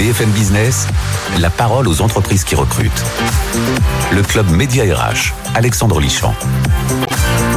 BFM Business, la parole aux entreprises qui recrutent. Le club Média RH, Alexandre Lichamp.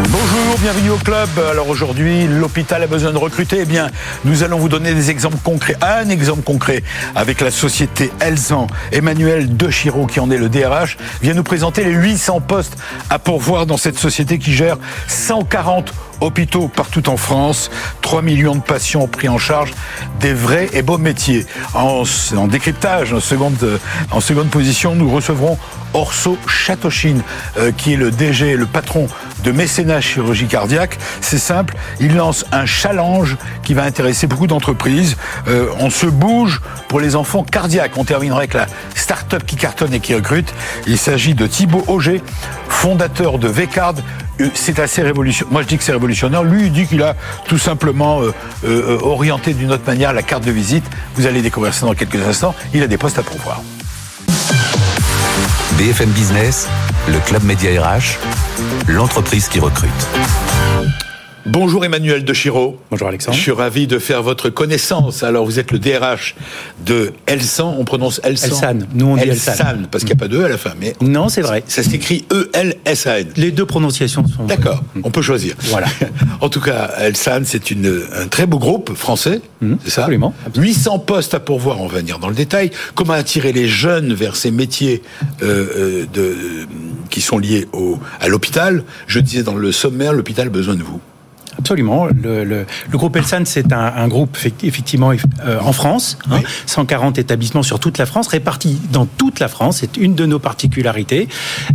Bonjour, bienvenue au club. Alors aujourd'hui, l'hôpital a besoin de recruter. Eh bien, nous allons vous donner des exemples concrets. Un exemple concret avec la société Elsan. Emmanuel De Chiro, qui en est le DRH, vient nous présenter les 800 postes à pourvoir dans cette société qui gère 140 hôpitaux partout en France, 3 millions de patients pris en charge, des vrais et beaux métiers. En, décryptage, en seconde, position, nous recevrons Orso Chatochine, euh, qui est le DG, le patron de mécénat chirurgie cardiaque. C'est simple, il lance un challenge qui va intéresser beaucoup d'entreprises. Euh, on se bouge pour les enfants cardiaques. On terminera avec la start-up qui cartonne et qui recrute. Il s'agit de Thibaut Auger, fondateur de Vcard, c'est assez révolutionnaire. Moi, je dis que c'est révolutionnaire. Lui, il dit qu'il a tout simplement euh, euh, orienté d'une autre manière la carte de visite. Vous allez découvrir ça dans quelques instants. Il a des postes à pourvoir. BFM Business, le club média RH, l'entreprise qui recrute. Bonjour Emmanuel De Chiro. Bonjour Alexandre. Je suis ravi de faire votre connaissance. Alors vous êtes le DRH de Elsan, on prononce Elsan. Elsan, nous on dit Elsan. Elsan parce qu'il n'y a pas de E à la fin. Mais non, c'est vrai. Ça s'écrit E-L-S-A-N. Les deux prononciations sont. D'accord, on peut choisir. Voilà. en tout cas, Elsan, c'est un très beau groupe français, mmh, c'est ça absolument, 800 postes à pourvoir, on va venir dans le détail. Comment attirer les jeunes vers ces métiers euh, euh de, qui sont liés au, à l'hôpital? Je disais dans le sommaire, l'hôpital a besoin de vous. Absolument. Le, le, le groupe Elsan, c'est un, un, groupe effectivement euh, en France, hein, 140 établissements sur toute la France, répartis dans toute la France. C'est une de nos particularités.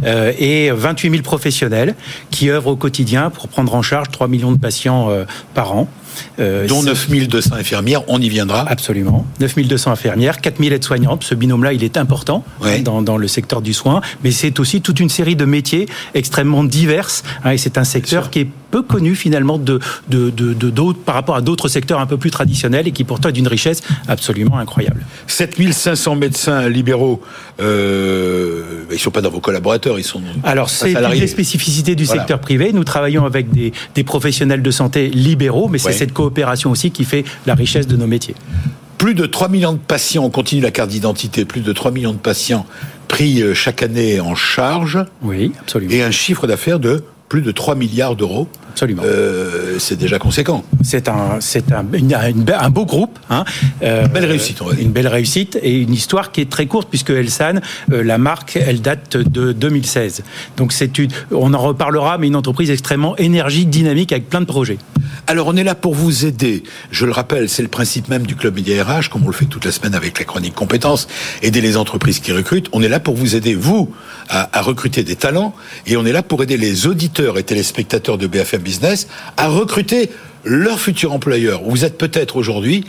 Euh, et 28 000 professionnels qui œuvrent au quotidien pour prendre en charge 3 millions de patients euh, par an. Euh, dont 9200 infirmières, on y viendra. Absolument. 9200 infirmières, 4000 aides-soignantes. Ce binôme-là, il est important hein, dans, dans, le secteur du soin, mais c'est aussi toute une série de métiers extrêmement divers. Hein, et c'est un secteur qui est peu connu finalement de, de, de, de par rapport à d'autres secteurs un peu plus traditionnels et qui pourtant est d'une richesse absolument incroyable. 7500 médecins libéraux, euh, ils ne sont pas dans vos collaborateurs, ils sont Alors c'est une des spécificités du secteur privé. Nous travaillons avec des, des professionnels de santé libéraux, mais c'est cette coopération aussi qui fait la richesse de nos métiers. Plus de 3 millions de patients, on continue la carte d'identité, plus de 3 millions de patients pris euh, chaque année en charge. Oui, absolument. Et un chiffre d'affaires de plus de 3 milliards d'euros. Absolument. Euh, c'est déjà conséquent. C'est un, c'est un, un, beau groupe. Hein. Euh, belle réussite, on va dire. Une belle réussite et une histoire qui est très courte puisque Elsan, euh, la marque, elle date de 2016. Donc c'est une, on en reparlera, mais une entreprise extrêmement énergique, dynamique, avec plein de projets. Alors on est là pour vous aider. Je le rappelle, c'est le principe même du club Média RH, comme on le fait toute la semaine avec la chronique compétences, aider les entreprises qui recrutent. On est là pour vous aider, vous, à, à recruter des talents, et on est là pour aider les auditeurs et téléspectateurs de BFM Business à recruter leur futur employeur. Vous êtes peut-être aujourd'hui,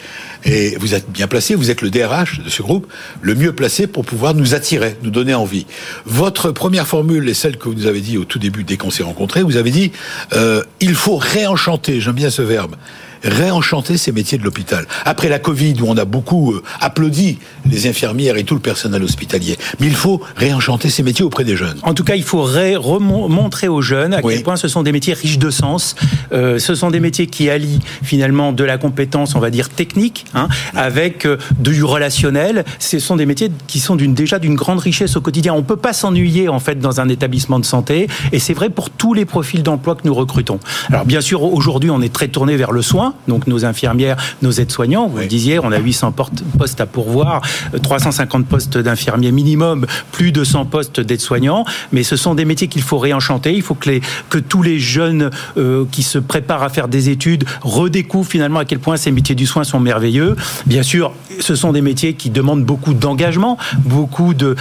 et vous êtes bien placé, vous êtes le DRH de ce groupe, le mieux placé pour pouvoir nous attirer, nous donner envie. Votre première formule est celle que vous nous avez dit au tout début dès qu'on s'est rencontrés. Vous avez dit, euh, il faut réenchanter, j'aime bien ce verbe, réenchanter ces métiers de l'hôpital. Après la Covid, où on a beaucoup euh, applaudi les infirmières et tout le personnel hospitalier, mais il faut réenchanter ces métiers auprès des jeunes. En tout cas, il faut remontrer aux jeunes à quel point ce sont des métiers riches de sens. Euh, ce sont des métiers qui allient finalement de la compétence, on va dire technique, hein, avec euh, du relationnel. Ce sont des métiers qui sont déjà d'une grande richesse au quotidien. On peut pas s'ennuyer en fait dans un établissement de santé, et c'est vrai pour tous les profils d'emploi que nous recrutons. Alors bien sûr, aujourd'hui, on est très tourné vers le soin donc nos infirmières, nos aides-soignants. Vous le disiez, on a 800 postes à pourvoir, 350 postes d'infirmiers minimum, plus de 100 postes d'aides-soignants. Mais ce sont des métiers qu'il faut réenchanter. Il faut que, les, que tous les jeunes euh, qui se préparent à faire des études redécouvrent finalement à quel point ces métiers du soin sont merveilleux. Bien sûr, ce sont des métiers qui demandent beaucoup d'engagement, beaucoup de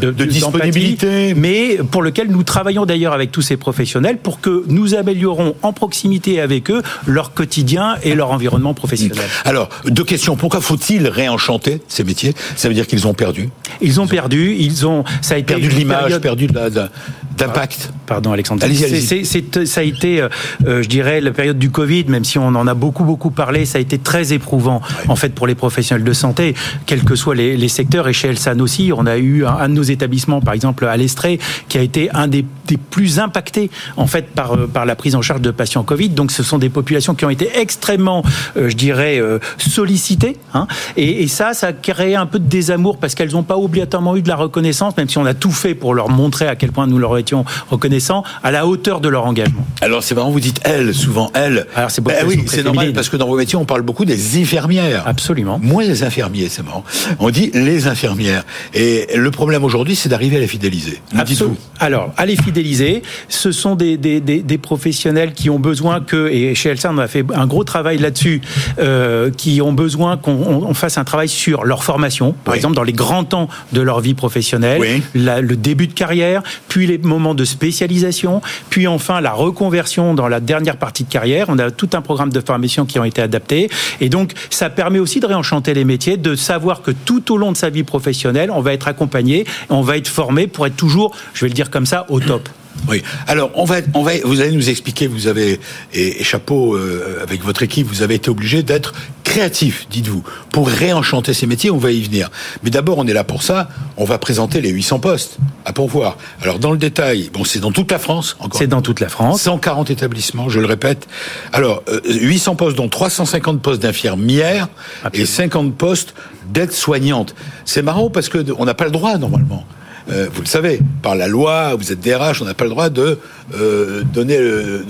de, de, disponibilité, mais pour lequel nous travaillons d'ailleurs avec tous ces professionnels pour que nous améliorons en proximité avec eux leur quotidien et leur environnement professionnel. Alors, deux questions. Pourquoi faut-il réenchanter ces métiers? Ça veut dire qu'ils ont perdu? Ils ont perdu, ils ont... Ça a été perdu de l'image, perdu de la... d'impact. Pardon, Alexandre. Allez-y, allez-y. ça a été, euh, euh, je dirais, la période du Covid, même si on en a beaucoup, beaucoup parlé, ça a été très éprouvant, en fait, pour les professionnels de santé, quels que soient les, secteurs. Et chez Elsan aussi, on a eu un, de nos établissements, par exemple, à l'Estrée, qui a été un des, plus impactés, en fait, par, euh, par la prise en charge de patients Covid. Donc, ce sont des populations qui ont été extrêmement, je dirais, sollicitées. Hein. Et, et, ça, ça a créé un peu de désamour parce qu'elles n'ont pas obligatoirement eu de la reconnaissance, même si on a tout fait pour leur montrer à quel point nous leur étions reconnaissants, à la hauteur de leur engagement. Alors c'est marrant, vous dites elles, souvent elles. Alors c'est ben oui, c'est normal parce que dans vos métiers on parle beaucoup des infirmières. Absolument. Moins des infirmiers, c'est marrant. On dit les infirmières. Et le problème aujourd'hui, c'est d'arriver à les fidéliser. Absolument. Alors, à les fidéliser, ce sont des, des, des, professionnels qui ont besoin que, et chez Elsa on a fait un gros travail là-dessus, euh, qui ont besoin qu'on fasse un travail sur leur formation, par exemple dans les grands temps de leur vie professionnelle, le début de carrière, puis les moments de spécialisation, puis enfin la reconversion dans la dernière partie de carrière. On a tout un programme de formation qui ont été adaptés. Et donc, ça permet aussi de réenchanter les métiers, de savoir que tout au long de sa vie professionnelle, on va être accompagné, on va être formé pour être toujours, je vais le dire comme ça, au top. Oui. Alors, on va, on va, vous allez nous expliquer, vous avez, et, chapeau, euh, avec votre équipe, vous avez été obligé d'être créatif, dites-vous, pour réenchanter ces métiers, on va y venir. Mais d'abord, on est là pour ça, on va présenter les 800 postes à pourvoir. Alors, dans le détail, bon, c'est dans toute la France, encore. C'est dans toute la France. 140 établissements, je le répète. Alors, 800 euh, postes, dont 350 postes d'infirmières et 50 postes d'aide-soignantes. C'est marrant parce que on n'a pas le droit, normalement. Euh, vous le savez, par la loi, vous êtes DRH, on n'a pas le droit de euh, donner, euh,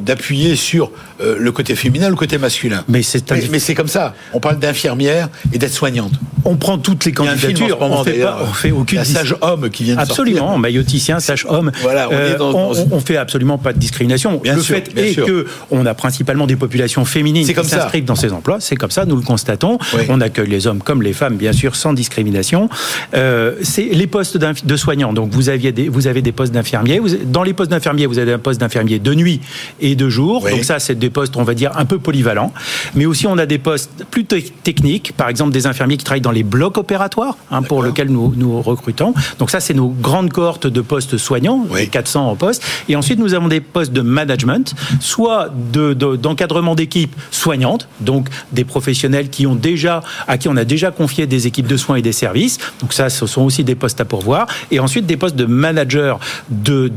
d'appuyer sur le côté féminin, le côté masculin. Mais c'est mais, c'est comme ça. On parle d'infirmière et d'être soignante. On prend toutes les candidatures. on fait pas, on fait aucune. sage homme qui vient de absolument, mailloticien, sage homme. Voilà, on, on, fait absolument pas de discrimination. Bien le sûr, fait est que on a principalement des populations féminines qui s'inscrivent dans ces emplois. C'est comme ça, nous le constatons. On accueille les hommes comme les femmes, bien sûr, sans discrimination. c'est les postes de soignants. Donc vous aviez des, vous avez des postes d'infirmiers. Dans les postes d'infirmiers, vous avez un poste d'infirmier de nuit et de jour. Donc ça, c'est des postes, on va dire, un peu polyvalents. Mais aussi, on a des postes plutôt techniques. Par exemple, des infirmiers qui travaillent dans les blocs opératoires, hein, pour lesquels nous, nous recrutons. Donc ça, c'est nos grandes cohortes de postes soignants, 400 en poste. Et ensuite, nous avons des postes de management, soit d'encadrement de, d'équipes soignantes, donc des professionnels qui ont déjà, à qui on a déjà confié des équipes de soins et des services. Donc ça, ce sont aussi des postes à pourvoir et ensuite des postes de manager de,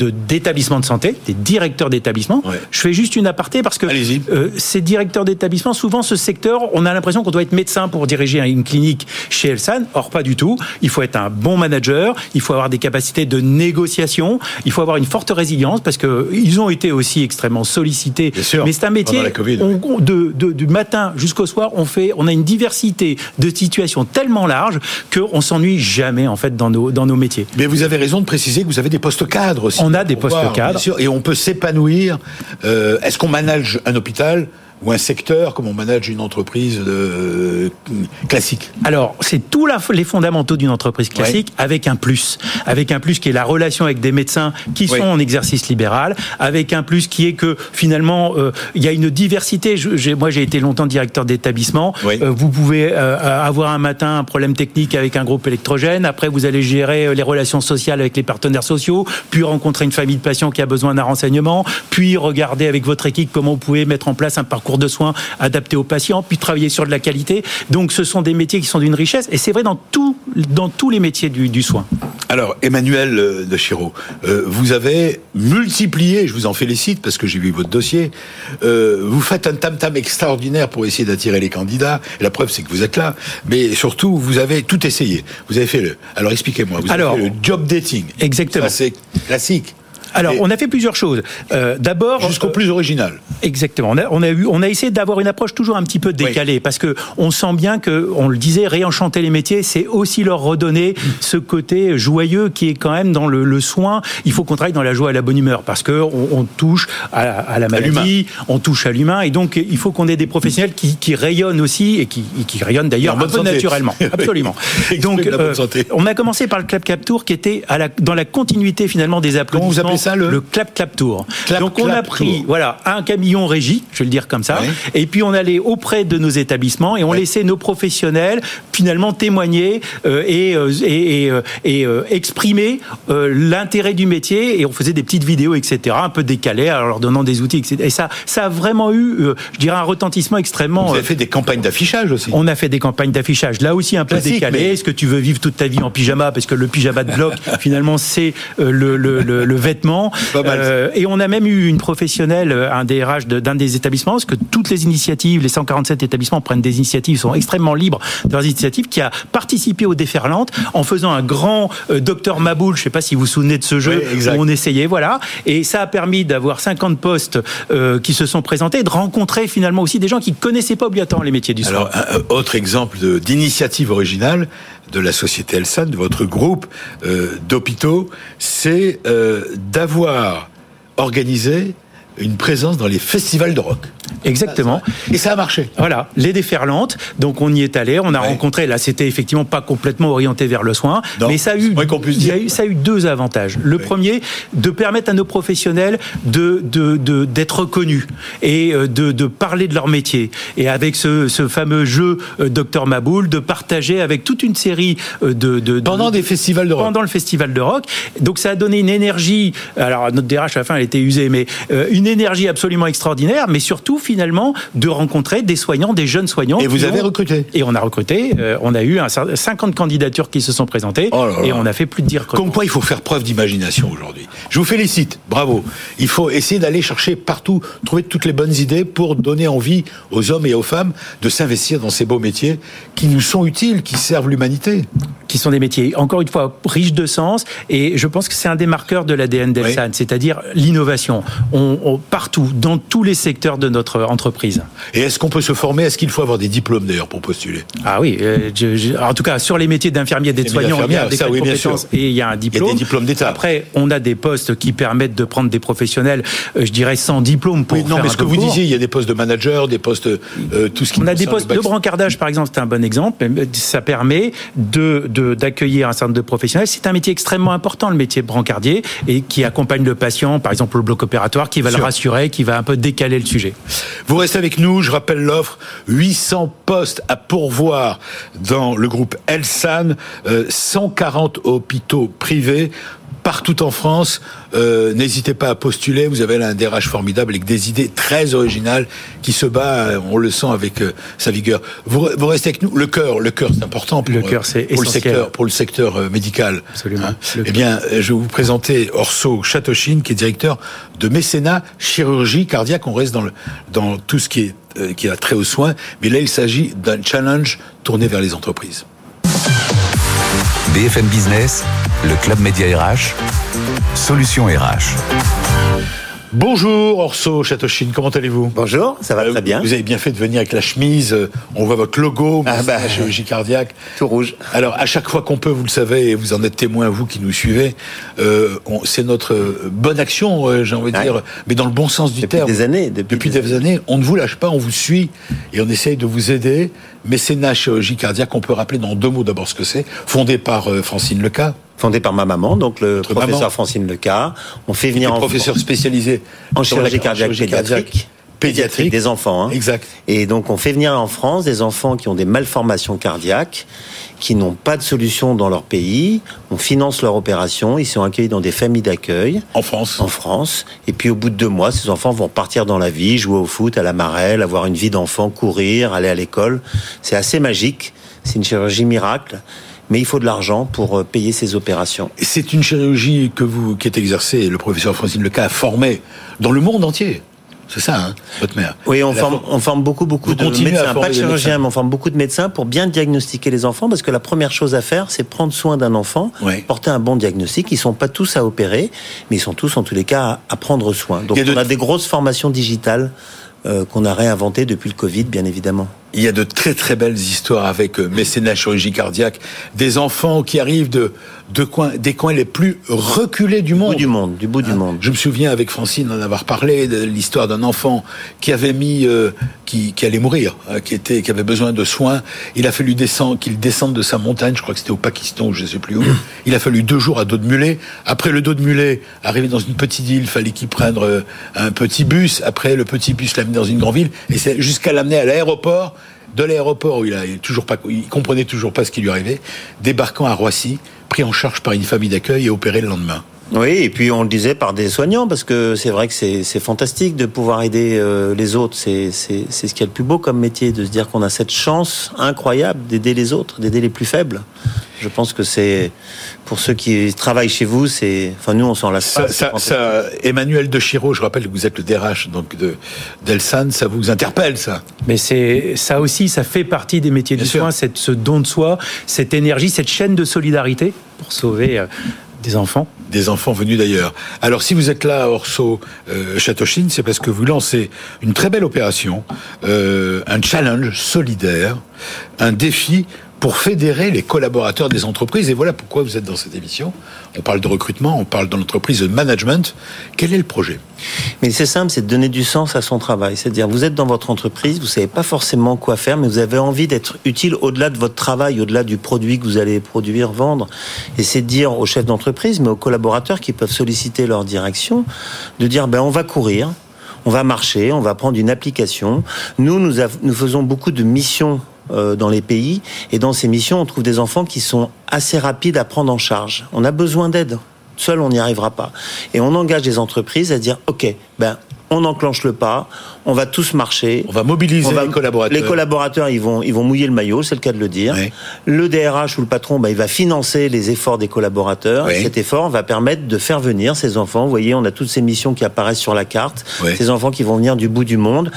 d'établissements de, santé, des directeurs d'établissement. Je fais juste une aparté parce que euh, ces directeurs d'établissement, souvent ce secteur, on a l'impression qu'on doit être médecin pour diriger une clinique chez Elsan. Or, pas du tout. Il faut être un bon manager, il faut avoir des capacités de négociation, il faut avoir une forte résilience parce qu'ils ont été aussi extrêmement sollicités. Mais c'est un métier, de, du matin jusqu'au soir, on, fait, on a une diversité de situations tellement large qu'on s'ennuie jamais en fait dans nos, dans nos métiers. Mais vous avez raison de préciser que vous avez des postes cadres aussi. On a des postes cadres. Et on peut s'épanouir. Euh, est-ce qu'on manage un hôpital? Ou un secteur comme on manage une entreprise euh, classique Alors, c'est tous les fondamentaux d'une entreprise classique avec un plus. Avec un plus qui est la relation avec des médecins qui sont en exercice libéral, avec un plus qui est que finalement, euh, il y a une diversité. moi, j'ai été longtemps directeur d'établissement. Euh, vous pouvez avoir un matin un problème technique avec un groupe électrogène. Après, vous allez gérer les relations sociales avec les partenaires sociaux, puis rencontrer une famille de patients qui a besoin d'un renseignement, puis regarder avec votre équipe comment vous pouvez mettre en place un parcours de soins adaptés aux patients, puis travailler sur de la qualité. Donc ce sont des métiers qui sont d'une richesse, et c'est vrai dans, tout, dans tous les métiers du, du soin. Alors, Emmanuel euh, de Chiro, euh, vous avez multiplié, je vous en félicite parce que j'ai vu votre dossier, euh, vous faites un tam-tam extraordinaire pour essayer d'attirer les candidats, et la preuve c'est que vous êtes là, mais surtout, vous avez tout essayé. Vous avez fait le... Alors expliquez-moi, vous avez fait le job dating. Exactement. C'est classique. Alors, on a fait plusieurs choses. Euh, D'abord, jusqu'au plus original. Exactement. On a, on a, eu, on a essayé d'avoir une approche toujours un petit peu décalée, parce que on sent bien que, on le disait, réenchanter les métiers, c'est aussi leur redonner ce côté joyeux qui est quand même dans le, le soin. Il faut qu'on travaille dans la joie et la bonne humeur, parce que on, on touche à, à, la maladie, on touche à l'humain, et donc il faut qu'on ait des professionnels qui, qui rayonnent aussi et qui, qui rayonnent d'ailleurs un peu naturellement. Absolument. donc, euh, on a commencé par le Club Cap Tour, qui était à la, dans la continuité finalement des applaudissements ça le Le clap clap tour. Donc on a pris voilà un camion régie, je vais le dire comme ça, et puis on allait auprès de nos établissements et on laissait nos professionnels finalement témoigner euh, et, euh, et, et, euh, exprimer l'intérêt du métier et on faisait des petites vidéos etc un peu décalées en leur donnant des outils etc. Et ça ça a vraiment eu je dirais un retentissement extrêmement. Vous avez fait des campagnes d'affichage aussi. On a fait des campagnes d'affichage là aussi un peu décalées. Est-ce que tu veux vivre toute ta vie en pyjama parce que le pyjama de bloc finalement c'est le, le, le, le, vêtement. Euh, et on a même eu une professionnelle, un DRH d'un des établissements, parce que toutes les initiatives, les 147 établissements prennent des initiatives, sont extrêmement libres de leurs initiatives, qui a participé aux déferlantes en faisant un grand euh, docteur Maboul, je ne sais pas si vous vous souvenez de ce jeu, où on essayait, voilà. Et ça a permis d'avoir 50 postes euh, qui se sont présentés, de rencontrer finalement aussi des gens qui connaissaient pas obligatoirement les métiers du soin. Alors, un, autre exemple d'initiative originale, de la société Elsan, de votre groupe euh, d'hôpitaux, c'est euh, d'avoir organisé une présence dans les festivals de rock. Exactement. Et ça a marché. Voilà, les déferlantes. Donc on y est allé, on a rencontré. Là, c'était effectivement pas complètement orienté vers le soin, mais ça a eu, ça a eu deux avantages. Le premier, de permettre à nos professionnels de d'être reconnus et euh, de, de parler de leur métier. Et avec ce, ce fameux jeu euh, Docteur Maboul, de partager avec toute une série euh, de, de pendant des festivals de rock. Pendant le festival de rock. Donc ça a donné une énergie. Alors notre DRH à la fin, elle était usée, mais une énergie absolument extraordinaire, mais surtout finalement de rencontrer des soignants, des jeunes soignants. Et vous avez recruté? Et on a recruté. Euh, on a eu un, 50 candidatures qui se sont présentées oh et on a fait plus de dire Comme quoi, il faut faire preuve d'imagination aujourd'hui. Je vous félicite, bravo. Il faut essayer d'aller chercher partout, trouver toutes les bonnes idées pour donner envie aux hommes et aux femmes de s'investir dans ces beaux métiers qui nous sont utiles, qui servent l'humanité. Qui sont des métiers, encore une fois, riches de sens. Et je pense que c'est un des marqueurs de l'ADN d'Elsan, c'est-à-dire l'innovation. On, partout, dans tous les secteurs de notre entreprise. Et est-ce qu'on peut se former? Est-ce qu'il faut avoir des diplômes d'ailleurs pour postuler? Ah oui, euh, en tout cas sur les métiers d'infirmier et d'aide-soignant, il y a des compétences et il y a un diplôme. Il y a des diplômes d'État. Après, on a des postes qui permettent de prendre des professionnels, euh, je dirais sans diplôme pour. Oui, non, mais ce que vous disiez, il y a des postes de manager, des postes, euh, tout ce qui. On a des postes de brancardage, par exemple, c'est un bon exemple. Ça permet de d'accueillir un certain nombre de professionnels. C'est un métier extrêmement important, le métier brancardier, et qui accompagne le patient, par exemple, au bloc opératoire, qui va le rassurer, qui va un peu décaler le sujet. Vous restez avec nous, je rappelle l'offre, 800 postes à pourvoir dans le groupe Elsan, 140 euh, hôpitaux privés partout en France. Euh, n'hésitez pas à postuler. Vous avez là un DRH formidable avec des idées très originales qui se bat. Euh, on le sent avec sa vigueur. Vous, restez avec nous. Le cœur, le cœur, c'est important pour, le, cœur, c'est pour le secteur, pour le secteur médical. Absolument. Hein. eh bien, je vais vous présenter Orso Chatochine, qui est directeur de mécénat chirurgie cardiaque. On reste dans le dans tout ce qui est euh, qui a trait aux soins, mais là il s'agit d'un challenge tourné vers les entreprises. BFM Business, le club média RH, solution RH. Bonjour Orso Chatochine, comment allez-vous? Bonjour, ça va euh, très bien. Vous avez bien fait de venir avec la chemise, euh, on voit votre logo, ah bah, la chirurgie cardiaque. Tout rouge. Alors à chaque fois qu'on peut, vous le savez, et vous en êtes témoin, vous qui nous suivez, euh, c'est notre bonne action, j'ai envie de dire, mais dans le bon sens du terme. Des années, depuis, des, années. On ne vous lâche pas, on vous suit et on essaye de vous aider. Mécénat chirurgie cardiaque, on peut rappeler dans deux mots d'abord ce que c'est, fondé par Francine Leca fondé par ma maman, donc le professeur Francine Leca. On fait venir en professeur spécialisé en chirurgie cardiaque pédiatrique. Pédiatrique. Des enfants. Hein. Exact. Et donc on fait venir en France des enfants qui ont des malformations cardiaques, qui n'ont pas de solution dans leur pays. On finance leur opération. Ils sont accueillis dans des familles d'accueil. En France. En France. Et puis au bout de deux mois, ces enfants vont partir dans la vie, jouer au foot, à la marelle, avoir une vie d'enfant, courir, aller à l'école. C'est assez magique. C'est une chirurgie miracle mais il faut de l'argent pour euh, payer ces opérations. C'est une chirurgie que vous, qui est exercée, le professeur Francine Leca a formé dans le monde entier. C'est ça, hein, votre mère. Oui, on forme, on forme beaucoup, beaucoup de médecins. Pas de chirurgiens, mais on forme beaucoup de médecins pour bien diagnostiquer les enfants, parce que la première chose à faire, c'est prendre soin d'un enfant, porter un bon diagnostic. Ils sont pas tous à opérer, mais ils sont tous, en tous les cas, à, prendre soin. Donc, on a des grosses formations digitales euh, qu'on a réinventées depuis le Covid, bien évidemment. Il y a de très très belles histoires avec euh, mécénat chirurgie cardiaque, des enfants qui arrivent de, de coins, des coins les plus reculés du monde. Du bout du monde, du bout du hein monde. Je me souviens avec Francine d'en avoir parlé de l'histoire d'un enfant qui avait mis, euh, qui, qui, allait mourir, euh, qui était, qui avait besoin de soins. Il a fallu descendre, qu'il descende de sa montagne. Je crois que c'était au Pakistan, ou je sais plus où. Il a fallu deux jours à dos de mulet. Après le dos de mulet, arrivé dans une petite île, il fallait qu'il prenne un petit bus. Après le petit bus l'amener dans une grande ville, et c'est jusqu'à l'amener à l'aéroport de l'aéroport où il a toujours pas, il comprenait toujours pas ce qui lui arrivait, débarquant à Roissy, pris en charge par une famille d'accueil et opéré le lendemain. Oui, et puis on le disait par des soignants, parce que c'est vrai que c'est fantastique de pouvoir aider euh, les autres. C'est ce qu'il y a de plus beau comme métier, de se dire qu'on a cette chance incroyable d'aider les autres, d'aider les plus faibles. Je pense que c'est pour ceux qui travaillent chez vous, c'est. Enfin, nous, on s'en lasse pas. Ça, ça, Emmanuel De Chiro, je rappelle que vous êtes le DRH donc de d'Elsan, ça vous interpelle, ça? Mais c'est ça aussi, ça fait partie des métiers du soin, cette, ce don de soi, cette énergie, cette chaîne de solidarité pour sauver euh, des enfants Des enfants venus d'ailleurs. Alors si vous êtes là à Orso euh, Châteauchine, c'est parce que vous lancez une très belle opération, euh, un challenge solidaire, un défi pour fédérer les collaborateurs des entreprises. Et voilà pourquoi vous êtes dans cette émission. On parle de recrutement, on parle dans l'entreprise de management. Quel est le projet? Mais c'est simple, c'est de donner du sens à son travail. C'est-à-dire, vous êtes dans votre entreprise, vous savez pas forcément quoi faire, mais vous avez envie d'être utile au-delà de votre travail, au-delà du produit que vous allez produire, vendre. Et c'est de dire aux chefs d'entreprise, mais aux collaborateurs qui peuvent solliciter leur direction, de dire, ben, on va courir, on va marcher, on va prendre une application. Nous, nous, nous faisons beaucoup de missions dans les pays. Et dans ces missions, on trouve des enfants qui sont assez rapides à prendre en charge. On a besoin d'aide. Seul, on n'y arrivera pas. Et on engage des entreprises à dire, OK, ben, on enclenche le pas, on va tous marcher. On va mobiliser les collaborateurs. Les collaborateurs, ils vont, ils vont mouiller le maillot, c'est le cas de le dire. Le DRH ou le patron, ben, il va financer les efforts des collaborateurs. cet effort va permettre de faire venir ces enfants. Vous voyez, on a toutes ces missions qui apparaissent sur la carte. Ces enfants qui vont venir du bout du monde.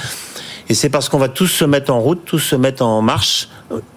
Et c'est parce qu'on va tous se mettre en route, tous se mettre en marche.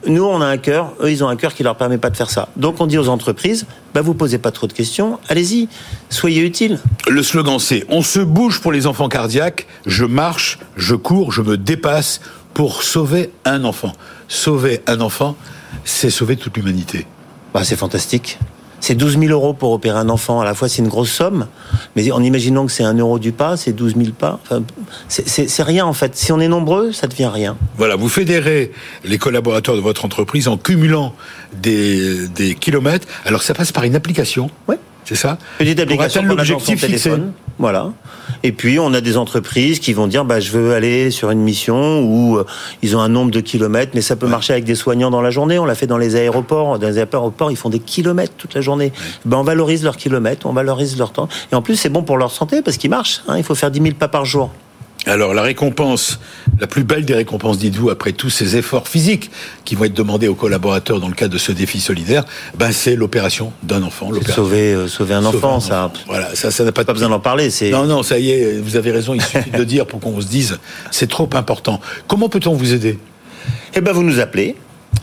Nous, on a un cœur, eux, ils ont un cœur qui leur permet pas de faire ça. Donc, on dit aux entreprises, bah, vous posez pas trop de questions, allez-y, soyez utiles. Le slogan, c'est on se bouge pour les enfants cardiaques, je marche, je cours, je me dépasse pour sauver un enfant. Sauver un enfant, c'est sauver toute l'humanité. Bah, c'est fantastique. C'est 12 000 euros pour opérer un enfant. À la fois, c'est une grosse somme, mais en imaginant que c'est un euro du pas, c'est 12 000 pas. Enfin, c'est rien en fait. Si on est nombreux, ça devient rien. Voilà, vous fédérez les collaborateurs de votre entreprise en cumulant des, des kilomètres. Alors, ça passe par une application. Oui. C'est ça? Petite application pour l'objectif téléphone. Voilà. Et puis on a des entreprises qui vont dire bah je veux aller sur une mission où euh, ils ont un nombre de kilomètres, mais ça peut marcher avec des soignants dans la journée. On l'a fait dans les aéroports. Dans les aéroports, ils font des kilomètres toute la journée. Ben on valorise leurs kilomètres, on valorise leur temps. Et en plus c'est bon pour leur santé parce qu'ils marchent. Hein. Il faut faire 10 000 pas par jour. Alors la récompense, la plus belle des récompenses, dites-vous, après tous ces efforts physiques qui vont être demandés aux collaborateurs dans le cadre de ce défi solidaire, ben c'est l'opération d'un enfant. Sauver, euh, sauver un enfant, ça. Voilà, ça, ça n'a pas, pas besoin d'en parler. Non, non, ça y est, vous avez raison. Il suffit de dire pour qu'on se dise, c'est trop important. Comment peut-on vous aider? Eh ben, vous nous appelez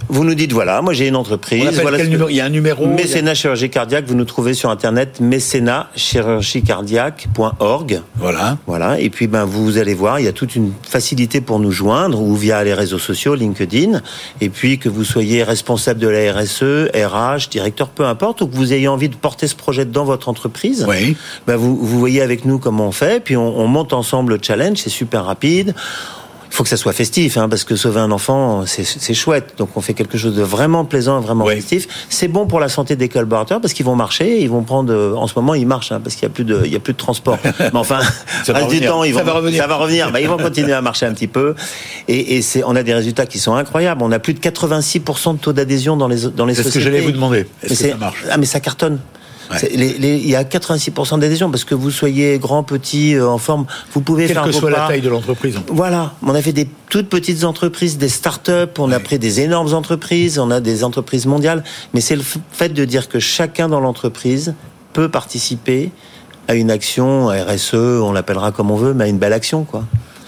vous nous dites voilà, moi j'ai une entreprise. Voilà numéro Il y a un numéro. Mécénat chirurgie cardiaque. Vous nous trouvez sur internet mécénatchirurgiecardiaque.org. Voilà. Voilà. Et puis ben vous allez voir, il y a toute une facilité pour nous joindre ou via les réseaux sociaux, LinkedIn. Et puis que vous soyez responsable de la RSE, RH, directeur, peu importe, ou que vous ayez envie de porter ce projet dans votre entreprise. Oui. Ben vous, vous voyez avec nous comment on fait. Puis on, on monte ensemble le challenge. C'est super rapide faut que ça soit festif, hein, parce que sauver un enfant, c'est chouette. Donc on fait quelque chose de vraiment plaisant, vraiment festif. C'est bon pour la santé des collaborateurs parce qu'ils vont marcher, ils vont prendre. En ce moment, ils marchent hein, parce qu'il y a plus de, il y a plus de transport. Mais enfin, ça va du temps, ils vont, ça va revenir. Ça va revenir. Bah, ils vont continuer à marcher un petit peu. Et, et c'est, on a des résultats qui sont incroyables. On a plus de 86% de taux d'adhésion dans les dans les sociétés. C'est ce que j'allais vous demander. Est-ce que ça marche? Ah mais ça cartonne. Il y a 86% d'adhésion parce que vous soyez grand, petit, euh, en forme, vous pouvez Quelle faire que soit la taille de l'entreprise. Voilà, on a fait des toutes petites entreprises, des start-up, on a pris des énormes entreprises, on a des entreprises mondiales, mais c'est le fait de dire que chacun dans l'entreprise peut participer à une action RSE, on l'appellera comme on veut, mais à une belle action, quoi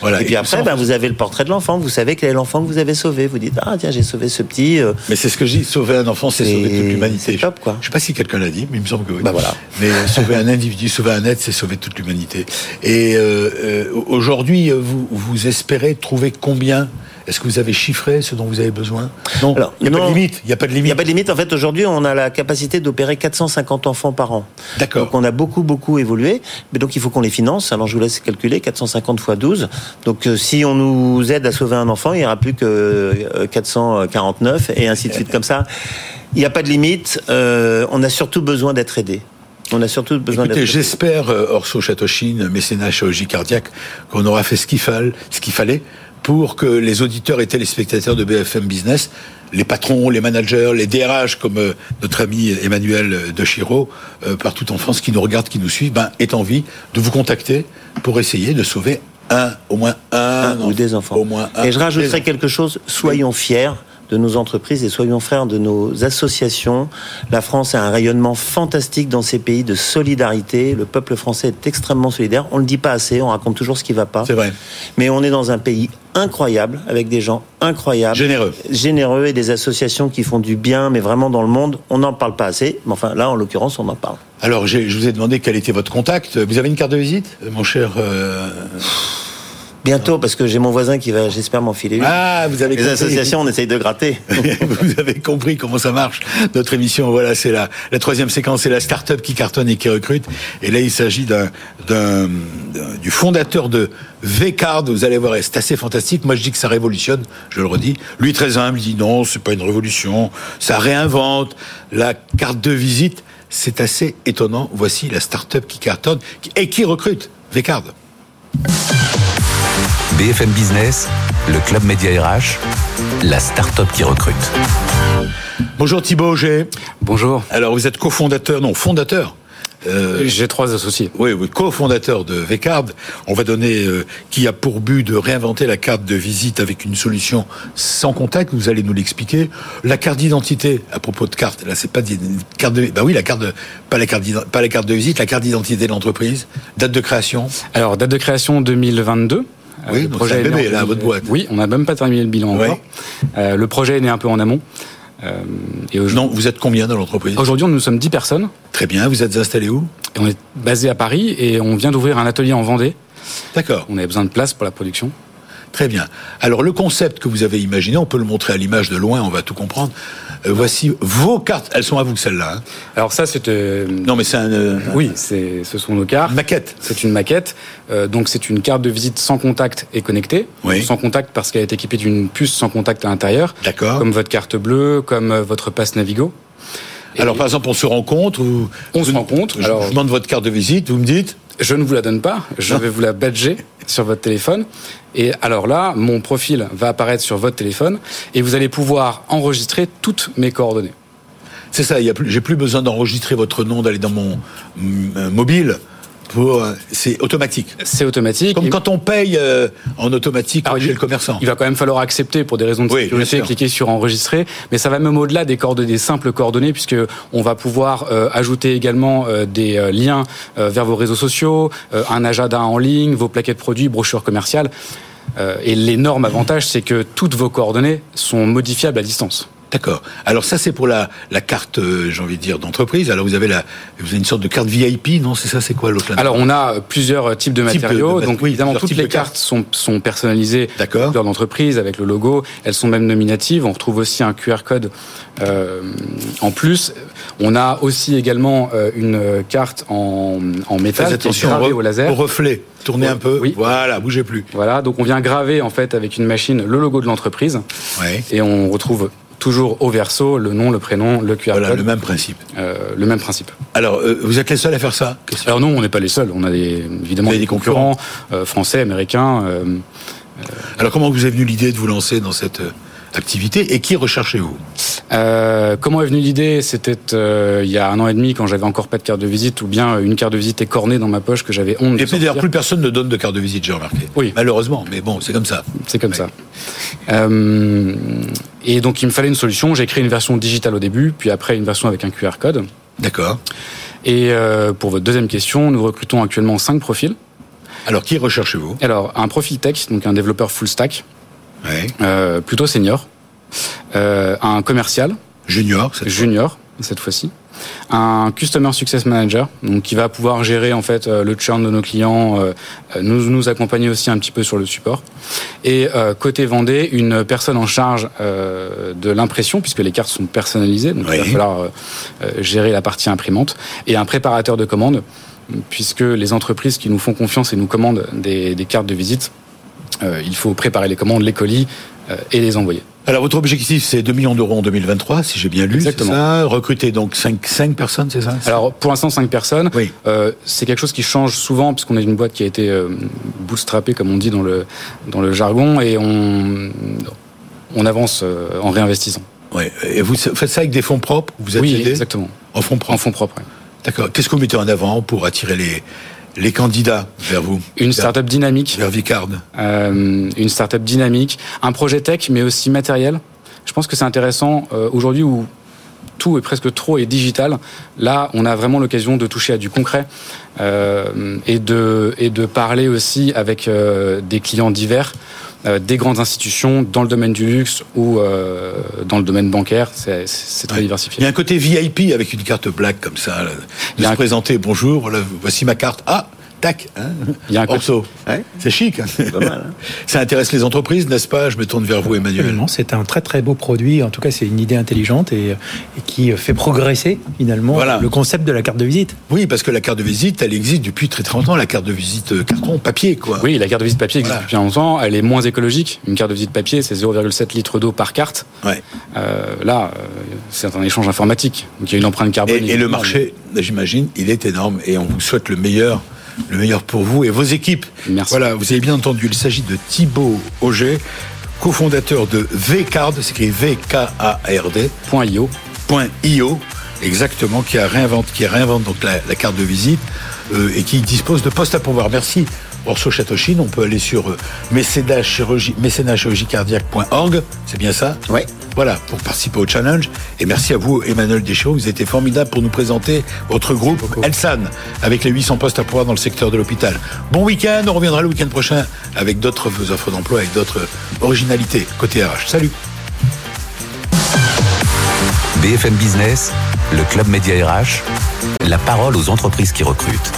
et puis après, ben, vous avez le portrait de l'enfant. Vous savez quel est l'enfant que vous avez sauvé. Vous dites ah tiens j'ai sauvé ce petit. Euh. Mais c'est ce que je dis. Sauver un enfant, c'est sauver toute l'humanité. Top quoi. Je sais pas si quelqu'un l'a dit, mais il me semble que oui. Bah, voilà. Mais sauver un individu, sauver un être, c'est sauver toute l'humanité. Et euh, euh, aujourd'hui, vous, vous espérez trouver combien Est-ce que vous avez chiffré ce dont vous avez besoin? Non, il n'y a pas de limite. Il n'y a pas de limite. Pas de. En fait, aujourd'hui, on a la capacité d'opérer 450 enfants par an. D'accord. Donc, on a beaucoup, beaucoup évolué. Mais donc, il faut qu'on les finance. Alors, je vous laisse calculer 450 fois 12. Donc, euh, si on nous aide à sauver un enfant, il n'y aura plus que 449 euh, et ainsi de suite comme ça. Il n'y a pas de limite. Euh, on a surtout besoin d'être aidé. On a surtout besoin Écoutez, j'espère, Orso Chatochine, mécénat chirurgie cardiaque, qu'on aura fait ce qu'il fallait, ce qu'il fallait pour que les auditeurs et téléspectateurs de BFM Business, les patrons, les managers, les DRH comme euh, notre ami Emmanuel de Chiro, euh, partout en France, qui nous regardent, qui nous suivent, ben, aient envie de vous contacter pour essayer de sauver un, au moins un, ou des enfants. Au moins et je rajouterai quelque chose, soyons fiers de nos entreprises et soyons frères de nos associations. La France a un rayonnement fantastique dans ces pays de solidarité. Le peuple français est extrêmement solidaire. On ne le dit pas assez, on raconte toujours ce qui ne va pas. C'est vrai. Mais on est dans un pays incroyable, avec des gens incroyables. Généreux. Généreux et des associations qui font du bien, mais vraiment dans le monde. On n'en parle pas assez. Mais enfin, là, en l'occurrence, on en parle. Alors, je vous ai demandé quel était votre contact. Vous avez une carte de visite, mon cher euh, Bientôt, parce que j'ai mon voisin qui va, j'espère, m'enfiler une. Ah, vous avez Les associations, on essaye de gratter. vous avez compris comment ça marche. Notre émission, voilà, c'est la, la troisième séquence, c'est la start-up qui cartonne et qui recrute. Et là, il s'agit d'un, d'un, du fondateur de V-Card. Vous allez voir, c'est assez fantastique. Moi, je dis que ça révolutionne, je le redis. Lui, très humble, il dit non, c'est pas une révolution. Ça réinvente la carte de visite. C'est assez étonnant. Voici la start-up qui cartonne et qui recrute. V-Card. BFM Business, le Club Média RH, la start-up qui recrute. Bonjour Thibaut Auger. Bonjour. Alors vous êtes cofondateur, non, fondateur euh, J'ai trois associés. Oui, oui, cofondateur de Vcard. On va donner euh, qui a pour but de réinventer la carte de visite avec une solution sans contact. Vous allez nous l'expliquer. La carte d'identité. À propos de carte, là, c'est pas une carte de. Bah oui, la carte de, pas la carte pas la carte de visite, la carte d'identité de l'entreprise. Date de création. Alors date de création 2022. Oui, le projet est bébé, là, votre boîte. Oui, on n'a même pas terminé le bilan encore. Euh, le projet est né un peu en amont. Euh, et non, vous êtes combien dans l'entreprise? Aujourd'hui, nous sommes 10 personnes. Très bien, vous êtes installé où? On est basé à Paris et on vient d'ouvrir un atelier en Vendée. D'accord. On avait besoin de place pour la production. Très bien. Alors le concept que vous avez imaginé, on peut le montrer à l'image de loin, on va tout comprendre. Euh, voici vos cartes. Elles sont à vous celles-là. Hein. Alors ça c'est euh, non mais c'est un euh, oui c'est ce sont nos cartes. maquette. C'est une maquette. donc c'est une carte de visite sans contact et connectée. Oui. Sans contact parce qu'elle est équipée d'une puce sans contact à l'intérieur. D'accord. Comme votre carte bleue, comme votre passe Navigo. alors par exemple on se rencontre ou on se rencontre. Je alors, vous demande votre carte de visite, vous me dites je ne vous la donne pas, je vais vous la badger sur votre téléphone. Et alors là, mon profil va apparaître sur votre téléphone et vous allez pouvoir enregistrer toutes mes coordonnées. C'est ça, j'ai plus besoin d'enregistrer votre nom, d'aller dans mon euh, mobile c'est automatique. C'est automatique. Comme quand on paye euh, en automatique chez le commerçant. Il va quand même falloir accepter pour des raisons de sécurité, cliquer sur enregistrer, mais ça va même au-delà des coordonnées, des simples coordonnées, puisque on va pouvoir euh, ajouter également euh, des liens vers vos réseaux sociaux, un agenda en ligne, vos plaquettes produits, brochures commerciales. et l'énorme avantage, c'est que toutes vos coordonnées sont modifiables à distance. D'accord. Alors ça c'est pour la, la carte, euh, j'ai envie de dire, d'entreprise. Alors vous avez la, vous avez une sorte de carte VIP, non C'est ça, c'est quoi l'autre Alors on a plusieurs types de matériaux. donc oui, évidemment toutes les cartes sont, sont personnalisées dans l'entreprise avec le logo. Elles sont même nominatives. On retrouve aussi un QR code euh, en plus. On a aussi également euh, une carte en, en métal Faites attention qui est au laser. Au reflet. Tournez un peu. Oui. Voilà, bougez plus. Voilà, donc on vient graver en fait avec une machine le logo de l'entreprise. Ouais. Et on retrouve toujours au verso, le nom, le prénom, le QR voilà, le même principe. Euh, le même principe. Alors, euh, vous êtes les seuls à faire ça Alors non, on n'est pas les seuls. On a des, évidemment des, concurrents, euh, français, américains. Alors, comment vous est venue l'idée de vous lancer dans cette activité et qui recherchez-vous euh, Comment est venue l'idée? C'était euh, il y a un an et demi quand j'avais encore pas de carte de visite ou bien une carte de visite écornée dans ma poche que j'avais honte. Et puis d'ailleurs plus personne ne donne de carte de visite, j'ai remarqué. Oui. Malheureusement, mais bon, c'est comme ça. C'est comme ça. Euh, et donc il me fallait une solution. J'ai créé une version digitale au début, puis après une version avec un QR code. D'accord. Et euh, pour votre deuxième question, nous recrutons actuellement cinq profils. Alors qui recherchez-vous? Alors un profil tech, donc un développeur full stack ouais. euh, plutôt senior, euh, un commercial. Junior, Junior. cette fois-ci, un Customer Success Manager, donc qui va pouvoir gérer en fait le churn de nos clients, nous nous accompagner aussi un petit peu sur le support. Et côté Vendée, une personne en charge de l'impression, puisque les cartes sont personnalisées, donc il va falloir gérer la partie imprimante, et un préparateur de commandes puisque les entreprises qui nous font confiance et nous commandent des, cartes de visite, euh, il faut préparer les commandes, les colis euh, et les envoyer. Alors votre objectif c'est 2 millions d'euros en 2023 si j'ai bien lu, c'est ça Recruter donc 5, 5 personnes, c'est ça Alors pour l'instant 5 personnes. Oui. Euh, c'est quelque chose qui change souvent puisqu'on est une boîte qui a été bootstrappée comme on dit dans le, dans le jargon et on, on avance en réinvestissant. Oui. Et vous faites ça avec des fonds propres? Vous êtes Oui, exactement. En fonds propres En fonds propres, D'accord. Qu'est-ce que vous mettez en avant pour attirer les, les candidats vers vous Une start-up dynamique. Vers Vicard. Euh, une start-up dynamique. Un projet tech, mais aussi matériel. Je pense que c'est intéressant euh, aujourd'hui où tout est presque trop et digital. Là, on a vraiment l'occasion de toucher à du concret euh, et, de, et de parler aussi avec des clients divers. Euh, des grandes institutions dans le domaine du luxe ou euh, dans le domaine bancaire. C'est très diversifié. Il y a un côté VIP avec une carte black comme ça. De se présenter, bonjour, voici ma carte. Ah, tac, hein Il y a un Orso. C'est chic. Hein. Hein. Ça intéresse les entreprises, n'est-ce pas? Je me tourne vers vous, Emmanuel. C'est un très très beau produit. En tout cas, c'est une idée intelligente et, qui fait progresser finalement le concept de la carte de visite. Oui, parce que la carte de visite, elle existe depuis très très longtemps. La carte de visite euh, carton, papier, quoi. Oui, la carte de visite papier existe depuis longtemps. Elle est moins écologique. Une carte de visite papier, c'est 0,7 litres d'eau par carte. Ouais. Euh, là, euh, c'est un échange informatique. Donc il y a une empreinte carbone. Et, et le marché, j'imagine, il est énorme et on vous souhaite le meilleur le meilleur pour vous et vos équipes. Merci. Voilà, vous avez bien entendu, il s'agit de Thibaut Auger, cofondateur de Vcard, c'est écrit V-K-A-R-D. .io. .io, exactement, qui, a réinvente, qui réinvente donc la, carte de visite euh, et qui dispose de postes à pouvoir. Merci. Orso Châteauchine, on peut aller sur euh, mécénachirurgiecardiaque.org, c'est bien ça? Oui. Voilà, pour participer au challenge. Et merci à vous, Emmanuel Deschaux. Vous étiez formidable pour nous présenter votre groupe Elsan, avec les 800 postes à pouvoir dans le secteur de l'hôpital. Bon week-end, on reviendra le week-end prochain avec d'autres offres d'emploi, avec d'autres originalités côté RH. Salut BFM Business, le Club Média RH, la parole aux entreprises qui recrutent.